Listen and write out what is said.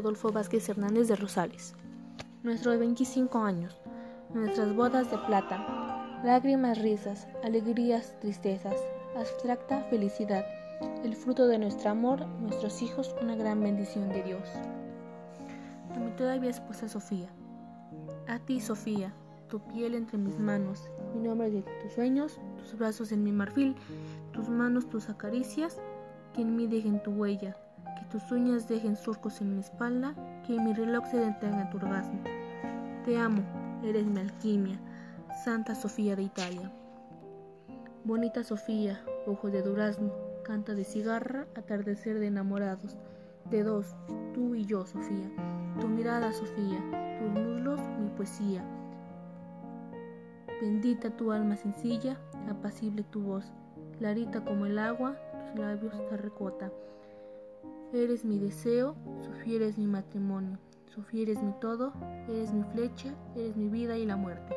Rodolfo Vázquez Hernández de Rosales. Nuestros 25 años, nuestras bodas de plata, lágrimas, risas, alegrías, tristezas, abstracta felicidad, el fruto de nuestro amor, nuestros hijos, una gran bendición de Dios. A mi todavía esposa Sofía. A ti, Sofía, tu piel entre mis manos, mi nombre de tus sueños, tus brazos en mi marfil, tus manos tus acaricias, que en mí dejen tu huella, que tus uñas dejen surcos en mi espalda, que mi reloj se detenga en tu orgasmo. Te amo, eres mi alquimia, Santa Sofía de Italia. Bonita Sofía, ojo de durazno, canta de cigarra, atardecer de enamorados, de dos, tú y yo, Sofía. Tu mirada, Sofía, tus muslos, mi poesía. Bendita tu alma sencilla, apacible tu voz, clarita como el agua, tus labios terracota. Eres mi deseo, Sofía eres mi matrimonio, Sofía eres mi todo, eres mi flecha, eres mi vida y la muerte.